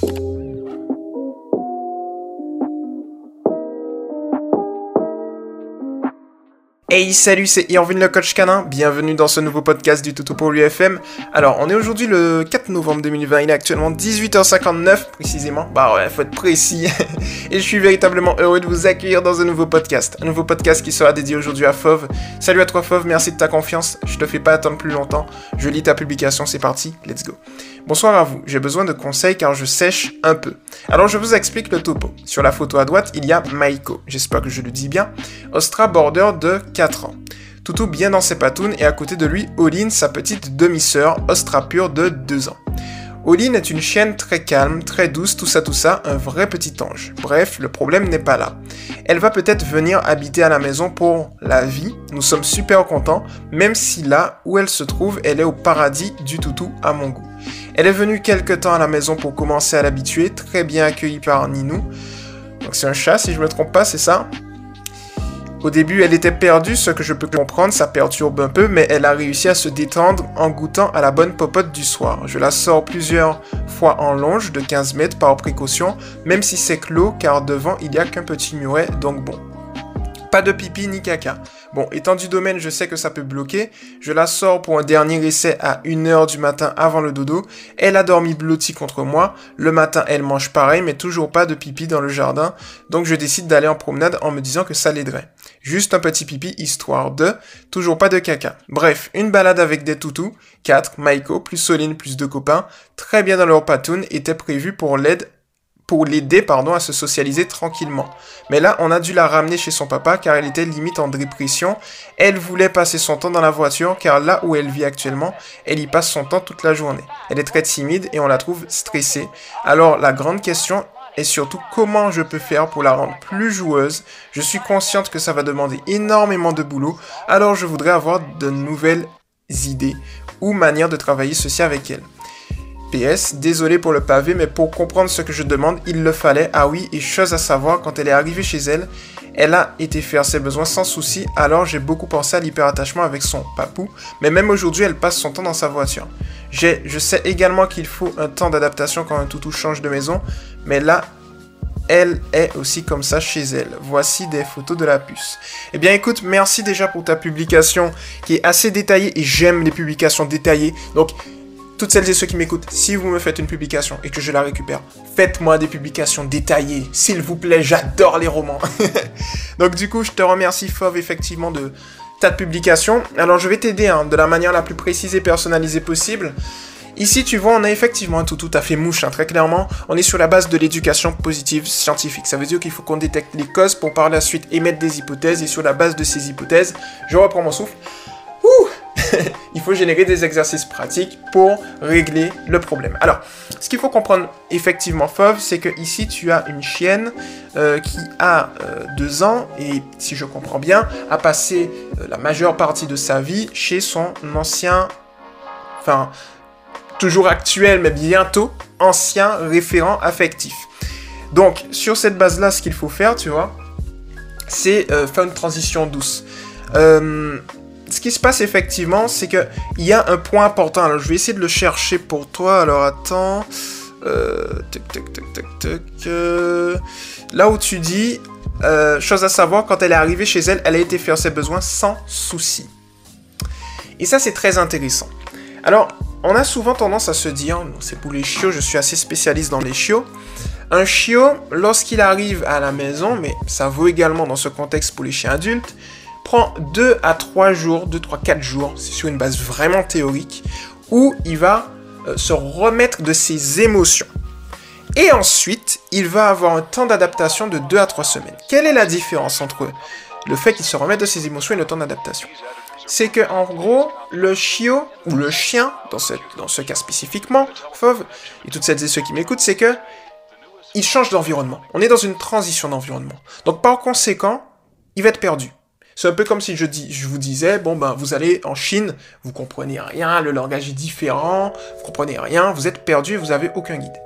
Hey salut, c'est Irvin le coach canin, bienvenue dans ce nouveau podcast du Toutou pour l'UFM. Alors on est aujourd'hui le 4 novembre 2020, il est actuellement 18h59 précisément, bah ouais, faut être précis. Et je suis véritablement heureux de vous accueillir dans un nouveau podcast. Un nouveau podcast qui sera dédié aujourd'hui à Fauve. Salut à toi Fauve, merci de ta confiance, je te fais pas attendre plus longtemps, je lis ta publication, c'est parti, let's go. Bonsoir à vous, j'ai besoin de conseils car je sèche un peu. Alors je vous explique le topo. Sur la photo à droite, il y a Maiko, j'espère que je le dis bien, Ostra Border de 4 ans. Toutou bien dans ses patounes et à côté de lui, Oline, sa petite demi-sœur, Ostra pure de 2 ans. Oline est une chienne très calme, très douce, tout ça tout ça, un vrai petit ange. Bref, le problème n'est pas là. Elle va peut-être venir habiter à la maison pour la vie, nous sommes super contents, même si là où elle se trouve, elle est au paradis du toutou à mon goût. Elle est venue quelque temps à la maison pour commencer à l'habituer, très bien accueillie par Ninou. Donc c'est un chat si je me trompe pas, c'est ça au début, elle était perdue, ce que je peux comprendre, ça perturbe un peu, mais elle a réussi à se détendre en goûtant à la bonne popote du soir. Je la sors plusieurs fois en longe de 15 mètres par précaution, même si c'est clos, car devant il n'y a qu'un petit muret, donc bon. Pas de pipi ni caca. Bon, étant du domaine, je sais que ça peut bloquer. Je la sors pour un dernier essai à 1h du matin avant le dodo. Elle a dormi blottie contre moi. Le matin, elle mange pareil, mais toujours pas de pipi dans le jardin. Donc je décide d'aller en promenade en me disant que ça l'aiderait. Juste un petit pipi histoire de, toujours pas de caca. Bref, une balade avec des toutous, 4, Maiko, plus Soline, plus deux copains, très bien dans leur patoune, était prévu pour l'aide pour l'aider pardon à se socialiser tranquillement. Mais là, on a dû la ramener chez son papa car elle était limite en dépression. Elle voulait passer son temps dans la voiture car là où elle vit actuellement, elle y passe son temps toute la journée. Elle est très timide et on la trouve stressée. Alors la grande question est surtout comment je peux faire pour la rendre plus joueuse. Je suis consciente que ça va demander énormément de boulot, alors je voudrais avoir de nouvelles idées ou manières de travailler ceci avec elle. PS, désolé pour le pavé, mais pour comprendre ce que je demande, il le fallait. Ah oui, et chose à savoir, quand elle est arrivée chez elle, elle a été faire ses besoins sans souci, alors j'ai beaucoup pensé à l'hyperattachement avec son papou, mais même aujourd'hui, elle passe son temps dans sa voiture. Je sais également qu'il faut un temps d'adaptation quand un toutou change de maison, mais là, elle est aussi comme ça chez elle. Voici des photos de la puce. Eh bien écoute, merci déjà pour ta publication qui est assez détaillée et j'aime les publications détaillées. Donc toutes celles et ceux qui m'écoutent, si vous me faites une publication et que je la récupère, faites-moi des publications détaillées, s'il vous plaît, j'adore les romans. Donc du coup, je te remercie Fauve effectivement de ta publication. Alors je vais t'aider hein, de la manière la plus précise et personnalisée possible. Ici, tu vois, on a effectivement tout à fait mouche, hein, très clairement. On est sur la base de l'éducation positive scientifique. Ça veut dire qu'il faut qu'on détecte les causes pour par la suite émettre des hypothèses. Et sur la base de ces hypothèses, je reprends mon souffle. Ouh il faut générer des exercices pratiques pour régler le problème. Alors, ce qu'il faut comprendre effectivement, Fauve, c'est que ici tu as une chienne euh, qui a euh, deux ans et, si je comprends bien, a passé euh, la majeure partie de sa vie chez son ancien, enfin, toujours actuel, mais bientôt ancien référent affectif. Donc, sur cette base-là, ce qu'il faut faire, tu vois, c'est faire une transition douce. Ce qui se passe effectivement, c'est que il y a un point important. Alors, je vais essayer de le chercher pour toi. Alors, attends. Euh, euh, là où tu dis, euh, chose à savoir, quand elle est arrivée chez elle, elle a été faire ses besoins sans souci. Et ça, c'est très intéressant. Alors, on a souvent tendance à se dire, c'est pour les chiots, je suis assez spécialiste dans les chiots. Un chiot, lorsqu'il arrive à la maison, mais ça vaut également dans ce contexte pour les chiens adultes, prend 2 à 3 jours, 2, 3, 4 jours, c'est sur une base vraiment théorique, où il va euh, se remettre de ses émotions. Et ensuite, il va avoir un temps d'adaptation de 2 à 3 semaines. Quelle est la différence entre le fait qu'il se remette de ses émotions et le temps d'adaptation? C'est que, en gros, le chiot, ou le chien, dans ce, dans ce cas spécifiquement, Fauve, et toutes celles et ceux qui m'écoutent, c'est que il change d'environnement. On est dans une transition d'environnement. Donc, par conséquent, il va être perdu. C'est un peu comme si je, dis, je vous disais, bon ben vous allez en Chine, vous comprenez rien, le langage est différent, vous comprenez rien, vous êtes perdu, vous avez aucun guide.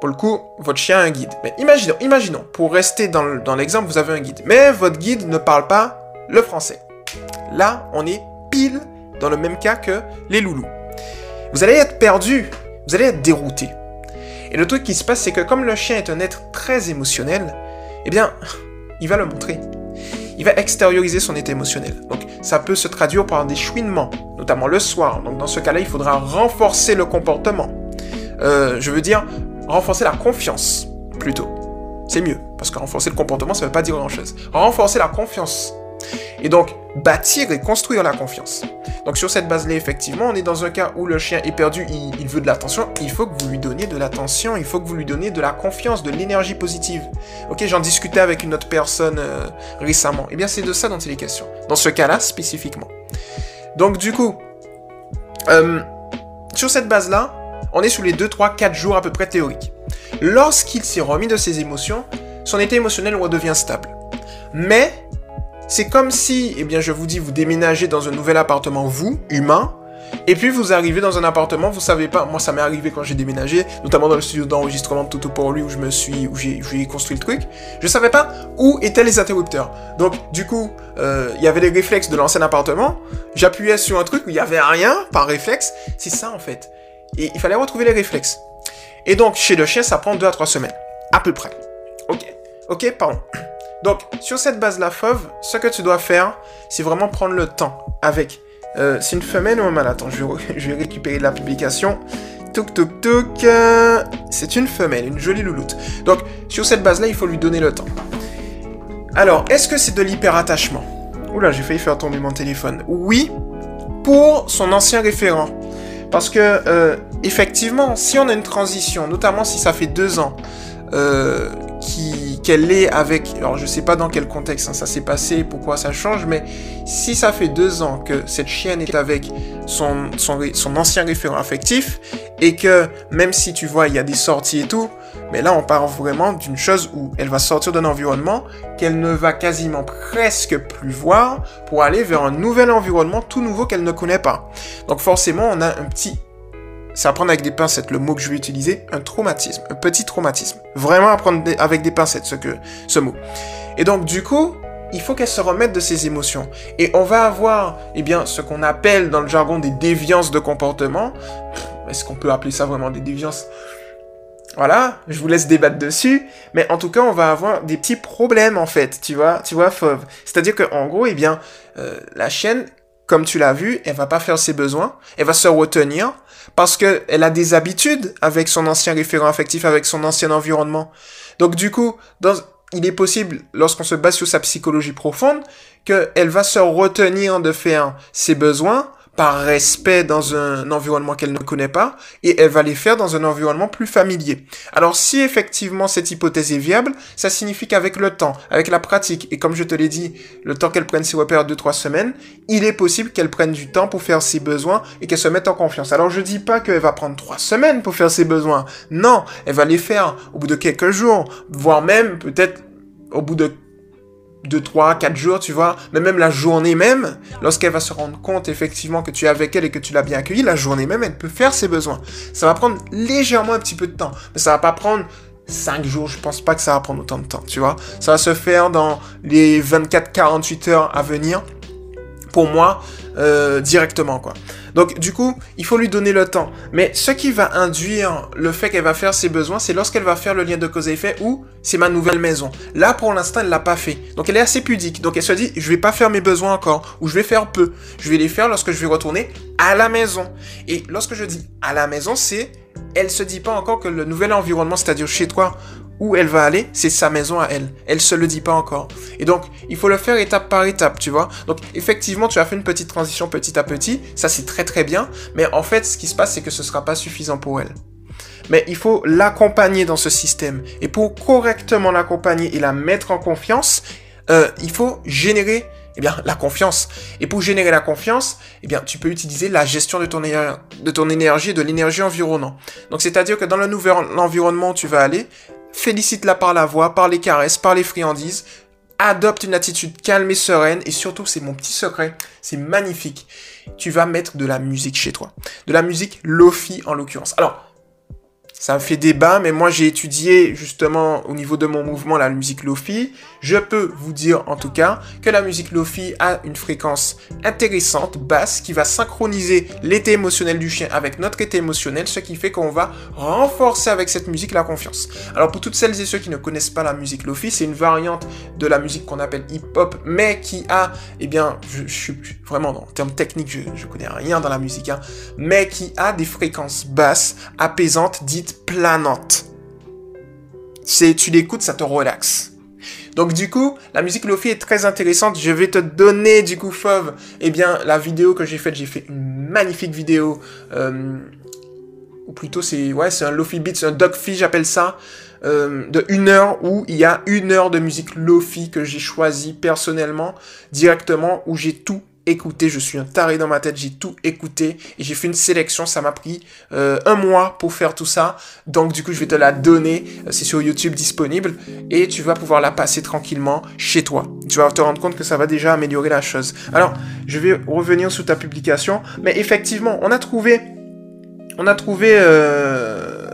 Pour le coup, votre chien a un guide. Mais imaginons, imaginons, pour rester dans l'exemple, vous avez un guide. Mais votre guide ne parle pas le français. Là, on est pile dans le même cas que les loulous. Vous allez être perdu, vous allez être dérouté. Et le truc qui se passe, c'est que comme le chien est un être très émotionnel, eh bien, il va le montrer. Il va extérioriser son état émotionnel. Donc, ça peut se traduire par des chouinements, notamment le soir. Donc, dans ce cas-là, il faudra renforcer le comportement. Euh, je veux dire, renforcer la confiance, plutôt. C'est mieux, parce que renforcer le comportement, ça ne veut pas dire grand-chose. Renforcer la confiance. Et donc, bâtir et construire la confiance. Donc sur cette base-là, effectivement, on est dans un cas où le chien est perdu, il, veut de l'attention, il faut que vous lui donniez de l'attention, il faut que vous lui donniez de la confiance, de l'énergie positive. Ok, j'en discutais avec une autre personne euh, récemment. Eh bien, c'est de ça dont il est question. Dans ce cas-là, spécifiquement. Donc du coup, euh, sur cette base-là, on est sous les 2, 3, 4 jours à peu près théoriques. Lorsqu'il s'est remis de ses émotions, son état émotionnel redevient stable. Mais c'est comme si, eh bien, je vous dis, vous déménagez dans un nouvel appartement, vous, humain, et puis vous arrivez dans un appartement, vous savez pas, moi ça m'est arrivé quand j'ai déménagé, notamment dans le studio d'enregistrement de Toto pour lui où je me suis, où j'ai, construit le truc, je savais pas où étaient les interrupteurs. Donc du coup, euh, il y avait les réflexes de l'ancien appartement, j'appuyais sur un truc où il y avait rien par réflexe, c'est ça en fait. Et il fallait retrouver les réflexes. Et donc chez le chien, ça prend 2 à 3 semaines, à peu près. Ok, ok, pardon. Donc, sur cette base-là, Fauve, ce que tu dois faire, c'est vraiment prendre le temps avec. Euh, c'est une femelle ou un mâle? Attends, je vais, récupérer la publication. Touk touk touk. Euh, c'est une femelle, une jolie louloute. Donc, sur cette base-là, il faut lui donner le temps. Alors, est-ce que c'est de l'hyperattachement? Oula, j'ai failli faire tomber mon téléphone. Oui, pour son ancien référent. Parce que, euh, effectivement, si on a une transition, notamment si ça fait deux ans, euh, qu'elle est avec, alors je sais pas dans quel contexte hein, ça s'est passé, pourquoi ça change, mais si ça fait deux ans que cette chienne est avec son, son, son ancien référent affectif, et que même si tu vois, il y a des sorties et tout, mais là on parle vraiment d'une chose où elle va sortir d'un environnement qu'elle ne va quasiment presque plus voir pour aller vers un nouvel environnement tout nouveau qu'elle ne connaît pas. Donc forcément on a un petit c'est apprendre avec des pincettes, le mot que je vais utiliser, un traumatisme, un petit traumatisme. Vraiment apprendre avec des pincettes ce, que, ce mot. Et donc du coup, il faut qu'elle se remette de ses émotions. Et on va avoir, eh bien, ce qu'on appelle dans le jargon des déviances de comportement. Est-ce qu'on peut appeler ça vraiment des déviances? Voilà, je vous laisse débattre dessus, mais en tout cas, on va avoir des petits problèmes en fait, tu vois, tu vois, Fauve. C'est-à-dire que en gros, eh bien, euh, la chienne, comme tu l'as vu, elle va pas faire ses besoins, elle va se retenir, parce qu'elle a des habitudes avec son ancien référent affectif, avec son ancien environnement. Donc du coup, il est possible, lorsqu'on se base sur sa psychologie profonde, qu'elle va se retenir de faire ses besoins par respect dans un environnement qu'elle ne connaît pas, et elle va les faire dans un environnement plus familier. Alors si effectivement cette hypothèse est viable, ça signifie qu'avec le temps, avec la pratique, et comme je te l'ai dit, le temps qu'elle prenne ses repères 2-3 semaines, il est possible qu'elle prenne du temps pour faire ses besoins et qu'elle se mette en confiance. Alors je dis pas qu'elle va prendre 3 semaines pour faire ses besoins, non, elle va les faire au bout de quelques jours, voire même peut-être au bout de 2, 3, 4 jours, tu vois, mais même la journée même, lorsqu'elle va se rendre compte effectivement que tu es avec elle et que tu l'as bien accueillie, la journée même, elle peut faire ses besoins. Ça va prendre légèrement un petit peu de temps, mais ça va pas prendre 5 jours, je pense pas que ça va prendre autant de temps, tu vois. Ça va se faire dans les 24-48 heures à venir, moi, euh, directement, quoi. Donc du coup, il faut lui donner le temps. Mais ce qui va induire le fait qu'elle va faire ses besoins, c'est lorsqu'elle va faire le lien de cause et effet ou c'est ma nouvelle maison. Là, pour l'instant, elle l'a pas fait. Donc elle est assez pudique. Donc elle se dit, je vais pas faire mes besoins encore ou je vais faire peu. Je vais les faire lorsque je vais retourner à la maison. Et lorsque je dis à la maison, c'est elle se dit pas encore que le nouvel environnement, c'est-à-dire chez toi, où elle va aller, c'est sa maison à elle. Elle se le dit pas encore. Et donc, il faut le faire étape par étape, tu vois. Donc, effectivement, tu as fait une petite transition petit à petit. Ça, c'est très très bien. Mais en fait, ce qui se passe, c'est que ce sera pas suffisant pour elle. Mais il faut l'accompagner dans ce système. Et pour correctement l'accompagner et la mettre en confiance, euh, il faut générer eh bien, la confiance. Et pour générer la confiance, eh bien, tu peux utiliser la gestion de ton, de ton énergie et de l'énergie environnante. Donc, c'est-à-dire que dans le nouvel environnement où tu vas aller, félicite-la par la voix, par les caresses, par les friandises, adopte une attitude calme et sereine, et surtout, c'est mon petit secret, c'est magnifique. Tu vas mettre de la musique chez toi. De la musique Lofi en l'occurrence. Alors, ça fait débat, mais moi j'ai étudié justement au niveau de mon mouvement la musique Lofi. Je peux vous dire en tout cas que la musique Lofi a une fréquence intéressante, basse, qui va synchroniser l'été émotionnel du chien avec notre été émotionnel, ce qui fait qu'on va renforcer avec cette musique la confiance. Alors pour toutes celles et ceux qui ne connaissent pas la musique Lofi, c'est une variante de la musique qu'on appelle hip-hop, mais qui a, eh bien, je, suis vraiment en termes techniques, je, je connais rien dans la musique, hein, mais qui a des fréquences basses, apaisantes, dites planante. C'est, tu l'écoutes, ça te relaxe. Donc du coup, la musique Lofi est très intéressante. Je vais te donner du coup, Fauve, eh bien, la vidéo que j'ai faite. J'ai fait une magnifique vidéo. Euh, ou plutôt, c'est ouais, c'est un Lofi beat, c'est un Dogfi, j'appelle ça. Euh, de une heure où il y a une heure de musique Lofi que j'ai choisi personnellement, directement, où j'ai tout écouté, je suis un taré dans ma tête, j'ai tout écouté et j'ai fait une sélection, ça m'a pris euh, un mois pour faire tout ça, donc du coup je vais te la donner, c'est sur YouTube disponible et tu vas pouvoir la passer tranquillement chez toi. Tu vas te rendre compte que ça va déjà améliorer la chose. Alors, je vais revenir sous ta publication, mais effectivement, on a trouvé, on a trouvé, euh,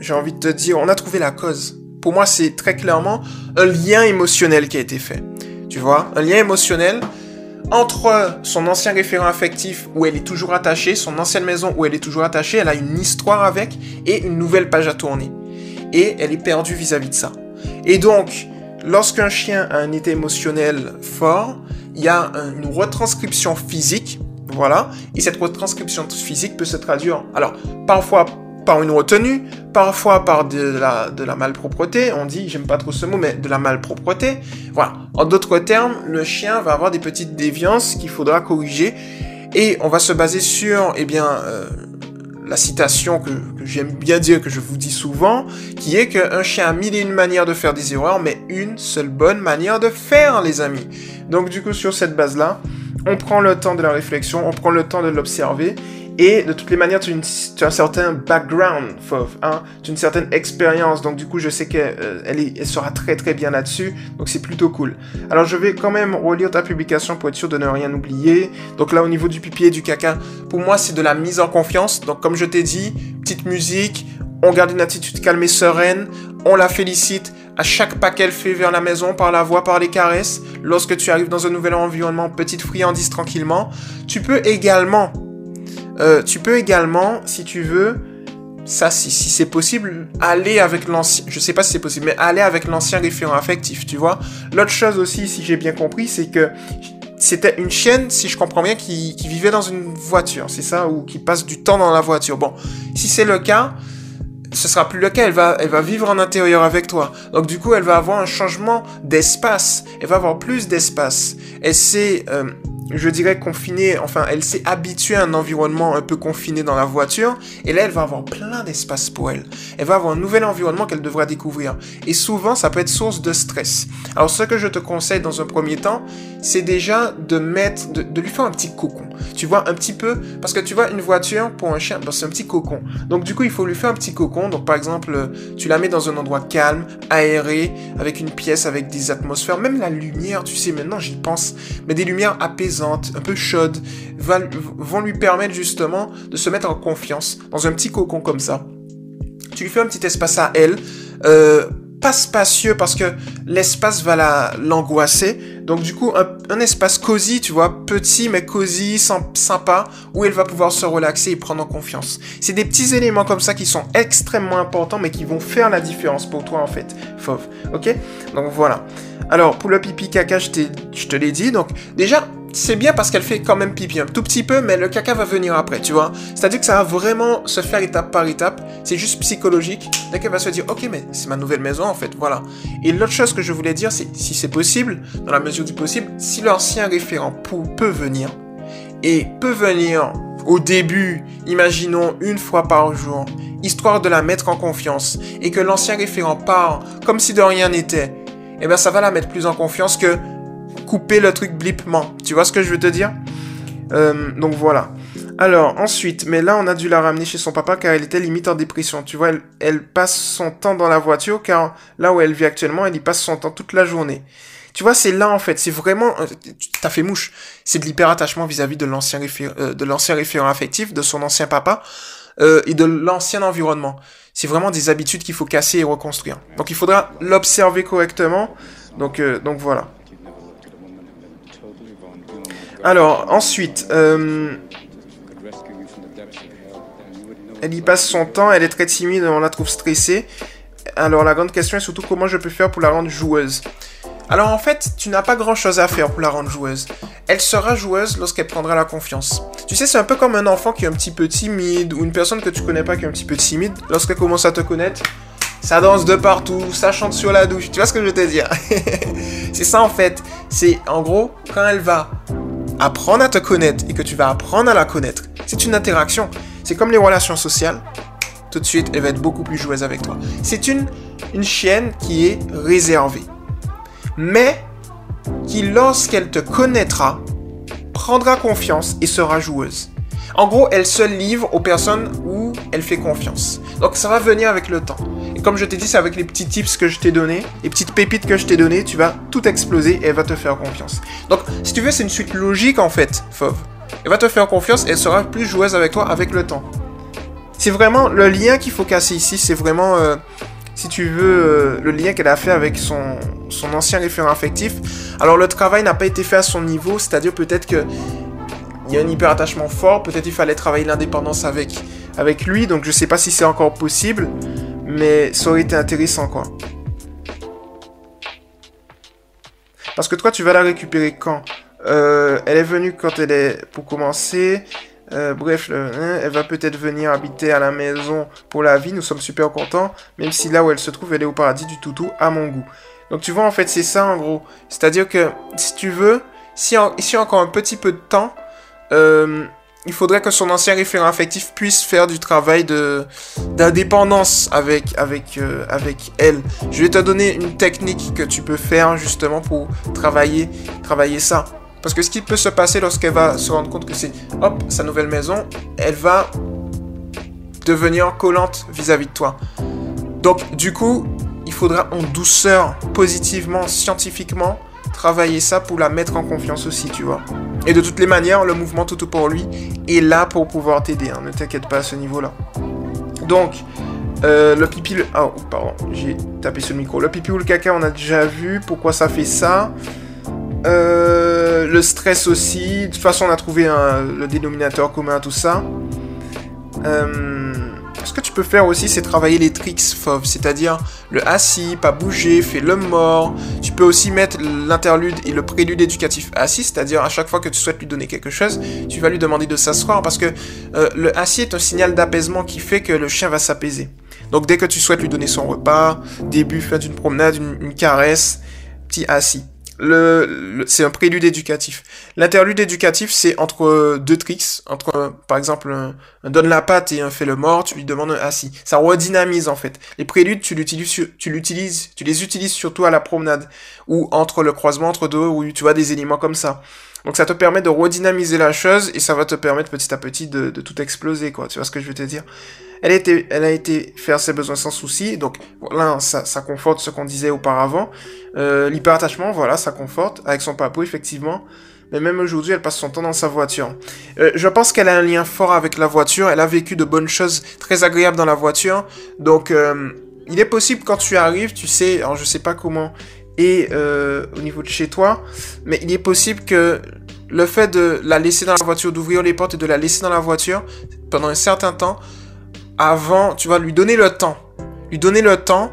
j'ai envie de te dire, on a trouvé la cause. Pour moi, c'est très clairement un lien émotionnel qui a été fait. Tu vois, un lien émotionnel entre son ancien référent affectif où elle est toujours attachée, son ancienne maison où elle est toujours attachée, elle a une histoire avec et une nouvelle page à tourner. Et elle est perdue vis-à-vis de ça. Et donc, lorsqu'un chien a un état émotionnel fort, il y a une retranscription physique, voilà, et cette retranscription physique peut se traduire, alors, parfois par une retenue, parfois par de la, de la malpropreté, on dit, j'aime pas trop ce mot, mais de la malpropreté. Voilà. En d'autres termes, le chien va avoir des petites déviances qu'il faudra corriger et on va se baser sur, eh bien, euh, la citation que, que j'aime bien dire, que je vous dis souvent, qui est qu'un chien a mille et une manières de faire des erreurs, mais une seule bonne manière de faire, les amis. Donc du coup, sur cette base-là, on prend le temps de la réflexion, on prend le temps de l'observer, et de toutes les manières, tu, as un certain background, hein, tu as une certaine expérience, donc du coup, je sais qu'elle euh, sera très très bien là-dessus, donc c'est plutôt cool. Alors, je vais quand même relire ta publication pour être sûr de ne rien oublier. Donc là, au niveau du pipi et du caca, pour moi, c'est de la mise en confiance. Donc, comme je t'ai dit, petite musique, on garde une attitude calme et sereine, on la félicite à chaque pas qu'elle fait vers la maison, par la voix, par les caresses. Lorsque tu arrives dans un nouvel environnement, petite friandise tranquillement. Tu peux également euh, tu peux également, si tu veux, ça, si, si c'est possible, aller avec l'ancien, je sais pas si c'est possible, mais aller avec l'ancien référent affectif, tu vois. L'autre chose aussi, si j'ai bien compris, c'est que c'était une chienne, si je comprends bien, qui, vivait dans une voiture, c'est ça, ou qui passe du temps dans la voiture. Bon, si c'est le cas, ce sera plus le cas, elle va, elle va vivre en intérieur avec toi. Donc du coup, elle va avoir un changement d'espace, elle va avoir plus d'espace. Elle sait euh, je dirais, confinée, enfin, elle s'est habituée à un environnement un peu confiné dans la voiture, et là, elle va avoir plein d'espace pour elle. Elle va avoir un nouvel environnement qu'elle devra découvrir. Et souvent, ça peut être source de stress. Alors, ce que je te conseille dans un premier temps, c'est déjà de mettre, de, lui faire un petit cocon. Tu vois, un petit peu, parce que tu vois, une voiture, pour un chien, ben, c'est un petit cocon. Donc, du coup, il faut lui faire un petit cocon. Donc, par exemple, tu la mets dans un endroit calme, aéré, avec une pièce, avec des atmosphères, même la lumière, tu sais, maintenant, j'y pense, mais des lumières apaisées un peu chaude, vont lui permettre justement de se mettre en confiance dans un petit cocon comme ça. Tu lui fais un petit espace à elle, euh, pas spacieux parce que l'espace va l'angoisser. Donc du coup, un, espace cosy, tu vois, petit mais cosy, sympa, où elle va pouvoir se relaxer et prendre en confiance. C'est des petits éléments comme ça qui sont extrêmement importants, mais qui vont faire la différence pour toi en fait, Fauve. Ok? Donc voilà. Alors pour le pipi caca, je, je te l'ai dit. Donc déjà, c'est bien parce qu'elle fait quand même pipi un tout petit peu, mais le caca va venir après, tu vois. C'est-à-dire que ça va vraiment se faire étape par étape. C'est juste psychologique. Dès qu'elle va se dire, ok, mais c'est ma nouvelle maison en fait, voilà. Et l'autre chose que je voulais dire, c'est si c'est possible, dans la mesure du possible, si l'ancien référent peut venir, et peut venir au début, imaginons une fois par jour, histoire de la mettre en confiance, et que l'ancien référent part comme si de rien n'était, eh bien ça va la mettre plus en confiance que couper le truc blipement. Tu vois ce que je veux te dire? Euh, Donc voilà. Alors ensuite, mais là on a dû la ramener chez son papa car elle était limite en dépression. Tu vois, elle, passe son temps dans la voiture car là où elle vit actuellement, elle y passe son temps toute la journée. Tu vois, c'est là en fait, c'est vraiment, euh, t'as fait mouche. C'est de l'hyperattachement vis-à-vis de l'ancien euh, de l'ancien référent affectif, de son ancien papa. et de l'ancien environnement. C'est vraiment des habitudes qu'il faut casser et reconstruire. Donc il faudra l'observer correctement. Donc, donc voilà. Alors, ensuite, euh, elle y passe son temps, elle est très timide, on la trouve stressée. Alors la grande question est surtout comment je peux faire pour la rendre joueuse. Alors en fait, tu n'as pas grand chose à faire pour la rendre joueuse. Elle sera joueuse lorsqu'elle prendra la confiance. Tu sais, c'est un peu comme un enfant qui est un petit peu timide ou une personne que tu connais pas qui est un petit peu timide. Lorsqu'elle commence à te connaître, ça danse de partout, ça chante sur la douche. Tu vois ce que je veux te dire? C'est ça en fait. C'est en gros, quand elle va apprendre à te connaître et que tu vas apprendre à la connaître, c'est une interaction. C'est comme les relations sociales. Tout de suite, elle va être beaucoup plus joueuse avec toi. C'est une, une chienne qui est réservée. Mais qui, lorsqu'elle te connaîtra, prendra confiance et sera joueuse. En gros, elle se livre aux personnes où elle fait confiance. Donc ça va venir avec le temps. Comme je t'ai dit, c'est avec les petits tips que je t'ai donnés, les petites pépites que je t'ai données, tu vas tout exploser et elle va te faire confiance. Donc si tu veux, c'est une suite logique en fait, Fauve. Elle va te faire confiance et elle sera plus joueuse avec toi avec le temps. C'est vraiment le lien qu'il faut casser ici, c'est vraiment, euh, si tu veux, euh, le lien qu'elle a fait avec son, son ancien référent affectif. Alors le travail n'a pas été fait à son niveau, c'est-à-dire peut-être que il y a un hyper-attachement fort, peut-être il fallait travailler l'indépendance avec, avec lui, donc je sais pas si c'est encore possible, mais ça aurait été intéressant quoi. Parce que toi, tu vas la récupérer quand? Euh, Elle est venue quand elle est... Pour commencer... Euh, bref, hein, elle va peut-être venir habiter à la maison pour la vie. Nous sommes super contents. Même si là où elle se trouve, elle est au paradis du toutou à mon goût. Donc tu vois, en fait, c'est ça en gros. C'est-à-dire que si tu veux, si en, ici encore un petit peu de temps, euh, il faudrait que son ancien référent affectif puisse faire du travail de d'indépendance avec avec euh, avec elle. Je vais te donner une technique que tu peux faire justement pour travailler travailler ça. Parce que ce qui peut se passer lorsqu'elle va se rendre compte que c'est hop sa nouvelle maison, elle va devenir collante vis-à-vis -vis de toi. Donc du coup, il faudra en douceur, positivement, scientifiquement travailler ça pour la mettre en confiance aussi, tu vois. Et de toutes les manières, le mouvement tout pour lui est là pour pouvoir t'aider. Hein. Ne t'inquiète pas à ce niveau-là. Donc, euh, le pipi... Le... Oh, pardon, j'ai tapé sur le micro. Le pipi ou le caca, on a déjà vu. Pourquoi ça fait ça euh, Le stress aussi. De toute façon, on a trouvé le dénominateur commun à tout ça. Euh, ce que tu peux faire aussi, c'est travailler les tricks FOV, c'est-à-dire le assis, pas bouger, fais le mort. Tu peux aussi mettre l'interlude et le prélude éducatif assis, c'est-à-dire à chaque fois que tu souhaites lui donner quelque chose, tu vas lui demander de s'asseoir parce que euh, le assis est un signal d'apaisement qui fait que le chien va s'apaiser. Donc dès que tu souhaites lui donner son repas, début, fin d'une promenade, une caresse, petit assis c'est un prélude éducatif. L'interlude éducatif, c'est entre deux tricks, entre par exemple un, donne la patte et un fait le mort, tu lui demandes un assis. Ça redynamise en fait. Les préludes, tu l'utilises, tu l'utilises, tu les utilises surtout à la promenade ou entre le croisement entre deux ou tu vois des éléments comme ça. Donc ça te permet de redynamiser la chose et ça va te permettre petit à petit de, de tout exploser quoi. Tu vois ce que je veux te dire? Elle, a été faire ses besoins sans souci, donc voilà, ça, ça conforte ce qu'on disait auparavant. Euh, L'hyperattachement, voilà, ça conforte, avec son papou, effectivement. Mais même aujourd'hui, elle passe son temps dans sa voiture. Euh, je pense qu'elle a un lien fort avec la voiture, elle a vécu de bonnes choses très agréables dans la voiture, donc euh, il est possible quand tu arrives, tu sais, alors je sais pas comment, et au niveau de chez toi, mais il est possible que le fait de la laisser dans la voiture, d'ouvrir les portes et de la laisser dans la voiture pendant un certain temps, avant, tu vas lui donner le temps. Lui donner le temps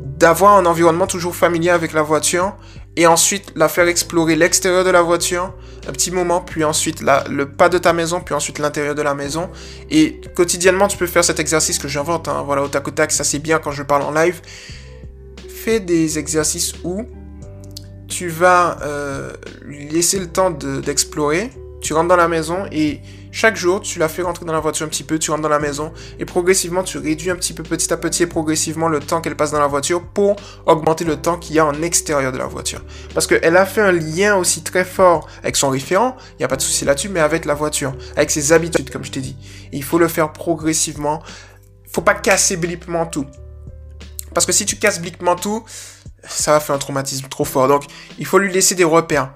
d'avoir un environnement toujours familier avec la voiture et ensuite la faire explorer l'extérieur de la voiture un petit moment, puis ensuite le pas de ta maison, puis ensuite l'intérieur de la maison. Et quotidiennement, tu peux faire cet exercice que j'invente. Hein. Voilà, au tac au tac, ça c'est bien quand je parle en live. Fais des exercices où tu vas euh, lui laisser le temps d'explorer. tu rentres dans la maison et chaque jour, tu la fais rentrer dans la voiture un petit peu, tu rentres dans la maison, et progressivement, tu réduis un petit peu petit à petit et progressivement le temps qu'elle passe dans la voiture pour augmenter le temps qu'il y a en extérieur de la voiture. Parce qu'elle a fait un lien aussi très fort avec son référent, il n'y a pas de souci là-dessus, mais avec la voiture, avec ses habitudes, comme je t'ai dit. il faut le faire progressivement. Faut pas casser blipement tout. Parce que si tu casses blipement tout, ça va faire un traumatisme trop fort. Donc, il faut lui laisser des repères.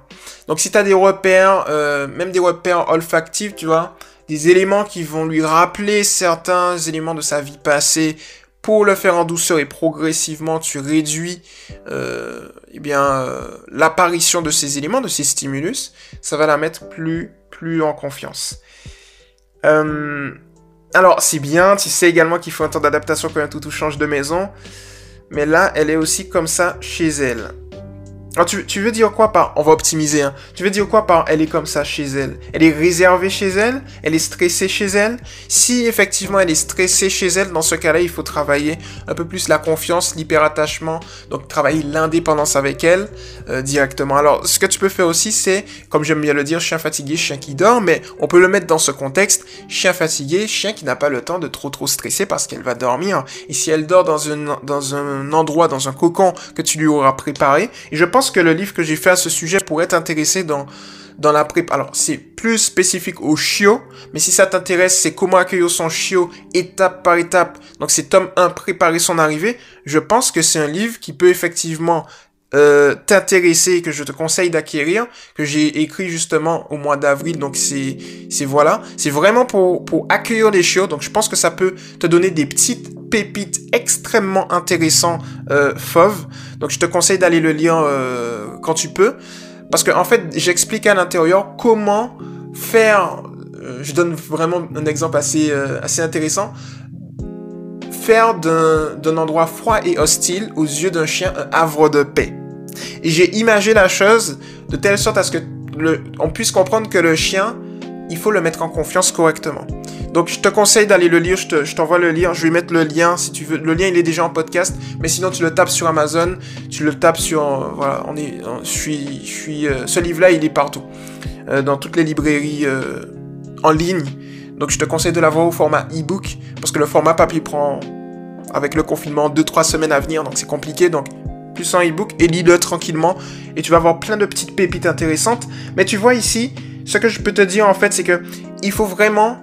Donc si tu as des repères, euh, même des repères olfactifs, tu vois, des éléments qui vont lui rappeler certains éléments de sa vie passée pour le faire en douceur et progressivement tu réduis euh, eh bien euh, l'apparition de ces éléments, de ces stimulus, ça va la mettre plus plus en confiance. Alors c'est bien, tu sais également qu'il faut un temps d'adaptation quand un toutou change de maison, mais là elle est aussi comme ça chez elle. Alors, tu, tu, veux dire quoi par on va optimiser hein. Tu veux dire quoi par elle est comme ça chez elle? Elle est réservée chez elle? Elle est stressée chez elle? Si effectivement elle est stressée chez elle, dans ce cas-là, il faut travailler un peu plus la confiance, l'hyperattachement, donc travailler l'indépendance avec elle euh, directement. Alors, ce que tu peux faire aussi, c'est, comme j'aime bien le dire, chien fatigué, chien qui dort, mais on peut le mettre dans ce contexte, chien fatigué, chien qui n'a pas le temps de trop trop stresser parce qu'elle va dormir. Et si elle dort dans, une, dans un endroit, dans un cocon que tu lui auras préparé, et je pense que le livre que j'ai fait à ce sujet pourrait t'intéresser dans, dans la prépa. Alors, c'est plus spécifique au chiot, mais si ça t'intéresse, c'est comment accueillir son chiot étape par étape. Donc, c'est tome 1, préparer son arrivée. Je pense que c'est un livre qui peut effectivement euh, t'intéresser que je te conseille d'acquérir, que j'ai écrit justement au mois d'avril. Donc c'est voilà, c'est vraiment pour pour accueillir les chiots. Donc je pense que ça peut te donner des petites pépites extrêmement intéressantes euh, fauves. Donc je te conseille d'aller le lire euh, quand tu peux, parce que en fait j'explique à l'intérieur comment faire. Euh, je donne vraiment un exemple assez euh, assez intéressant faire d'un endroit froid et hostile aux yeux d'un chien un havre de paix. Et j'ai imagé la chose de telle sorte à ce que le, on puisse comprendre que le chien, il faut le mettre en confiance correctement. Donc je te conseille d'aller le lire, je t'envoie le lire, je vais mettre le lien si tu veux. Le lien il est déjà en podcast, mais sinon tu le tapes sur Amazon, tu le tapes sur... Euh, voilà, on est, je suis... Je suis euh, ce livre-là il est partout. Euh, dans toutes les librairies en ligne. Donc je te conseille de l'avoir au format e-book, parce que le format papier prend, avec le confinement, 2-3 semaines à venir, donc c'est compliqué. Donc plus en e-book et lis-le tranquillement et tu vas avoir plein de petites pépites intéressantes. Mais tu vois ici, ce que je peux te dire en fait, c'est que il faut vraiment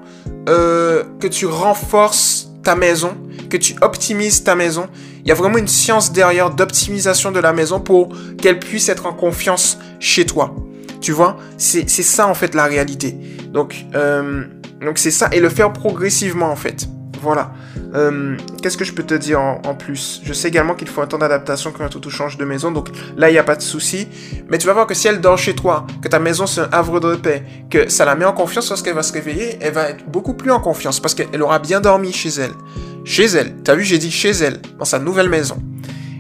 euh, que tu renforces ta maison, que tu optimises ta maison. Il y a vraiment une science derrière d'optimisation de la maison pour qu'elle puisse être en confiance chez toi. Tu vois, c'est ça en fait la réalité. Donc, euh, donc c'est ça et le faire progressivement en fait. Voilà. Euh, qu'est-ce que je peux te dire en, plus? Je sais également qu'il faut un temps d'adaptation quand un toutou change de maison, donc là, il n'y a pas de souci. Mais tu vas voir que si elle dort chez toi, que ta maison c'est un havre de paix, que ça la met en confiance lorsqu'elle va se réveiller, elle va être beaucoup plus en confiance parce qu'elle aura bien dormi chez elle. Chez elle. T'as vu, j'ai dit chez elle, dans sa nouvelle maison.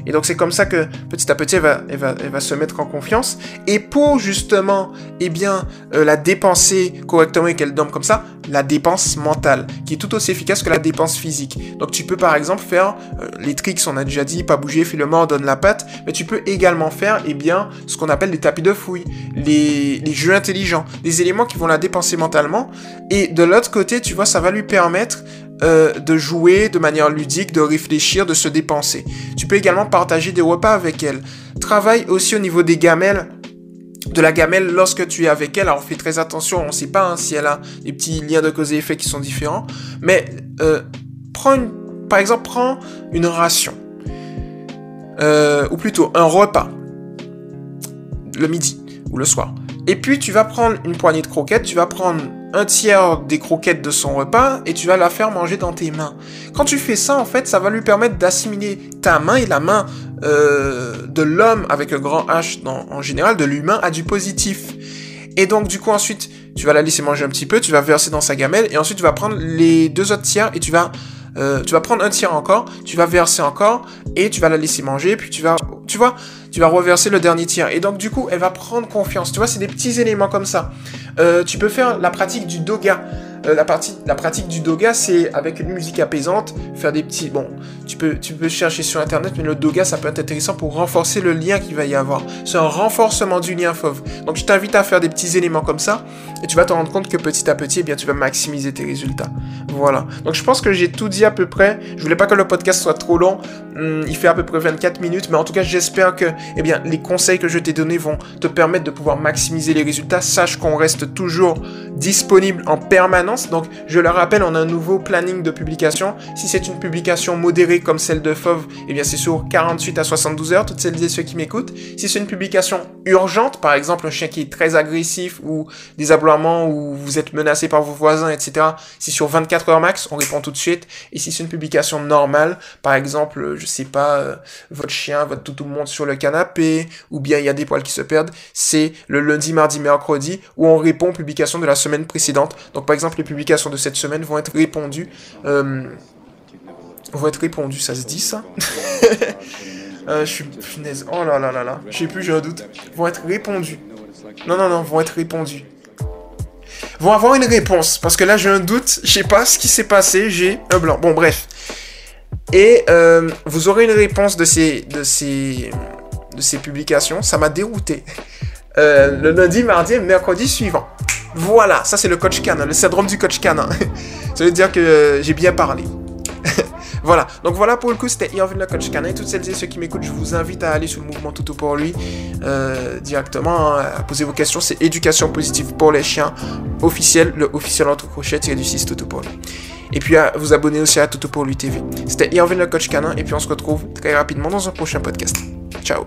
Et donc c'est comme ça que petit à petit elle va, se mettre en confiance. Et pour justement, eh bien, euh, la dépenser correctement et qu'elle dorme comme ça, la dépense mentale, qui est tout aussi efficace que la dépense physique. Donc tu peux par exemple faire euh, les tricks, on a déjà dit, pas bouger, fais le donne la patte, mais tu peux également faire, eh bien, ce qu'on appelle des tapis de fouille, les, les jeux intelligents, des éléments qui vont la dépenser mentalement. Et de l'autre côté, tu vois, ça va lui permettre euh, de jouer de manière ludique, de réfléchir, de se dépenser. Tu peux également partager des repas avec elle. Travaille aussi au niveau des gamelles de la gamelle lorsque tu es avec elle. Alors fais très attention, on ne sait pas hein, si elle a des petits liens de cause et effet qui sont différents. Mais euh, prends une, par exemple, prends une ration. Euh, ou plutôt un repas. Le midi ou le soir. Et puis tu vas prendre une poignée de croquettes, tu vas prendre un tiers des croquettes de son repas et tu vas la faire manger dans tes mains. Quand tu fais ça, en fait, ça va lui permettre d'assimiler ta main et la main euh, de l'homme avec un grand H en général, de l'humain, à du positif. Et donc, du coup, ensuite, tu vas la laisser manger un petit peu, tu vas verser dans sa gamelle et ensuite tu vas prendre les deux autres tiers et tu vas euh, tu vas prendre un tiers encore, tu vas verser encore, et tu vas la laisser manger, puis tu vas, tu vois, tu vas reverser le dernier tiers. Et donc, du coup, elle va prendre confiance. Tu vois, c'est des petits éléments comme ça. Euh, tu peux faire la pratique du doga. Euh, la, partie, la pratique du doga, c'est avec une musique apaisante, faire des petits... Bon, tu peux, tu peux chercher sur Internet, mais le doga, ça peut être intéressant pour renforcer le lien qu'il va y avoir. C'est un renforcement du lien fauve. Donc je t'invite à faire des petits éléments comme ça, et tu vas te rendre compte que petit à petit, eh bien, tu vas maximiser tes résultats. Voilà. Donc je pense que j'ai tout dit à peu près. Je voulais pas que le podcast soit trop long. Hmm, il fait à peu près 24 minutes, mais en tout cas, j'espère que eh bien, les conseils que je t'ai donnés vont te permettre de pouvoir maximiser les résultats. Sache qu'on reste toujours disponible en permanence Donc, je le rappelle, on a un nouveau planning de publication. Si c'est une publication modérée comme celle de Fauve, eh bien, c'est sur 48 à 72 heures, toutes celles et ceux qui m'écoutent. Si c'est une publication urgente, par exemple, un chien qui est très agressif ou des aboiements où vous êtes menacé par vos voisins, etc., si sur 24 heures max, on répond tout de suite. Et si c'est une publication normale, par exemple, je sais pas, euh, votre chien, votre toutou monte sur le canapé, ou bien il y a des poils qui se perdent, c'est le lundi, mardi, mercredi, où on répond aux publications de la semaine précédente. Donc, par exemple, les publications de cette semaine vont être répondues. Euh, vont être répondues, ça se dit ça euh, Je suis punaise. Oh là là là là. Je sais plus, j'ai un doute. Vont être répondues. Non, non, non, vont être répondues. Vont avoir une réponse. Parce que là, j'ai un doute. Je sais pas ce qui s'est passé. J'ai un blanc. Bon, bref. Et euh, vous aurez une réponse de ces, de ces, de ces publications. Ça m'a dérouté. Le lundi, mardi et mercredi suivant. Voilà, ça c'est le coach canin, le syndrome du coach canin. ça veut dire que j'ai bien parlé. voilà, donc voilà pour le coup, c'était Irvin le coach canin. Toutes celles et ceux qui m'écoutent, je vous invite à aller sur le mouvement Toutou pour lui euh, directement, hein, à poser vos questions. C'est éducation positive pour les chiens officiel, le officiel entre crochets du 6 Toutou pour lui. Et puis à vous abonner aussi à Toutou pour lui TV. C'était Irvin le coach canin et puis on se retrouve très rapidement dans un prochain podcast. Ciao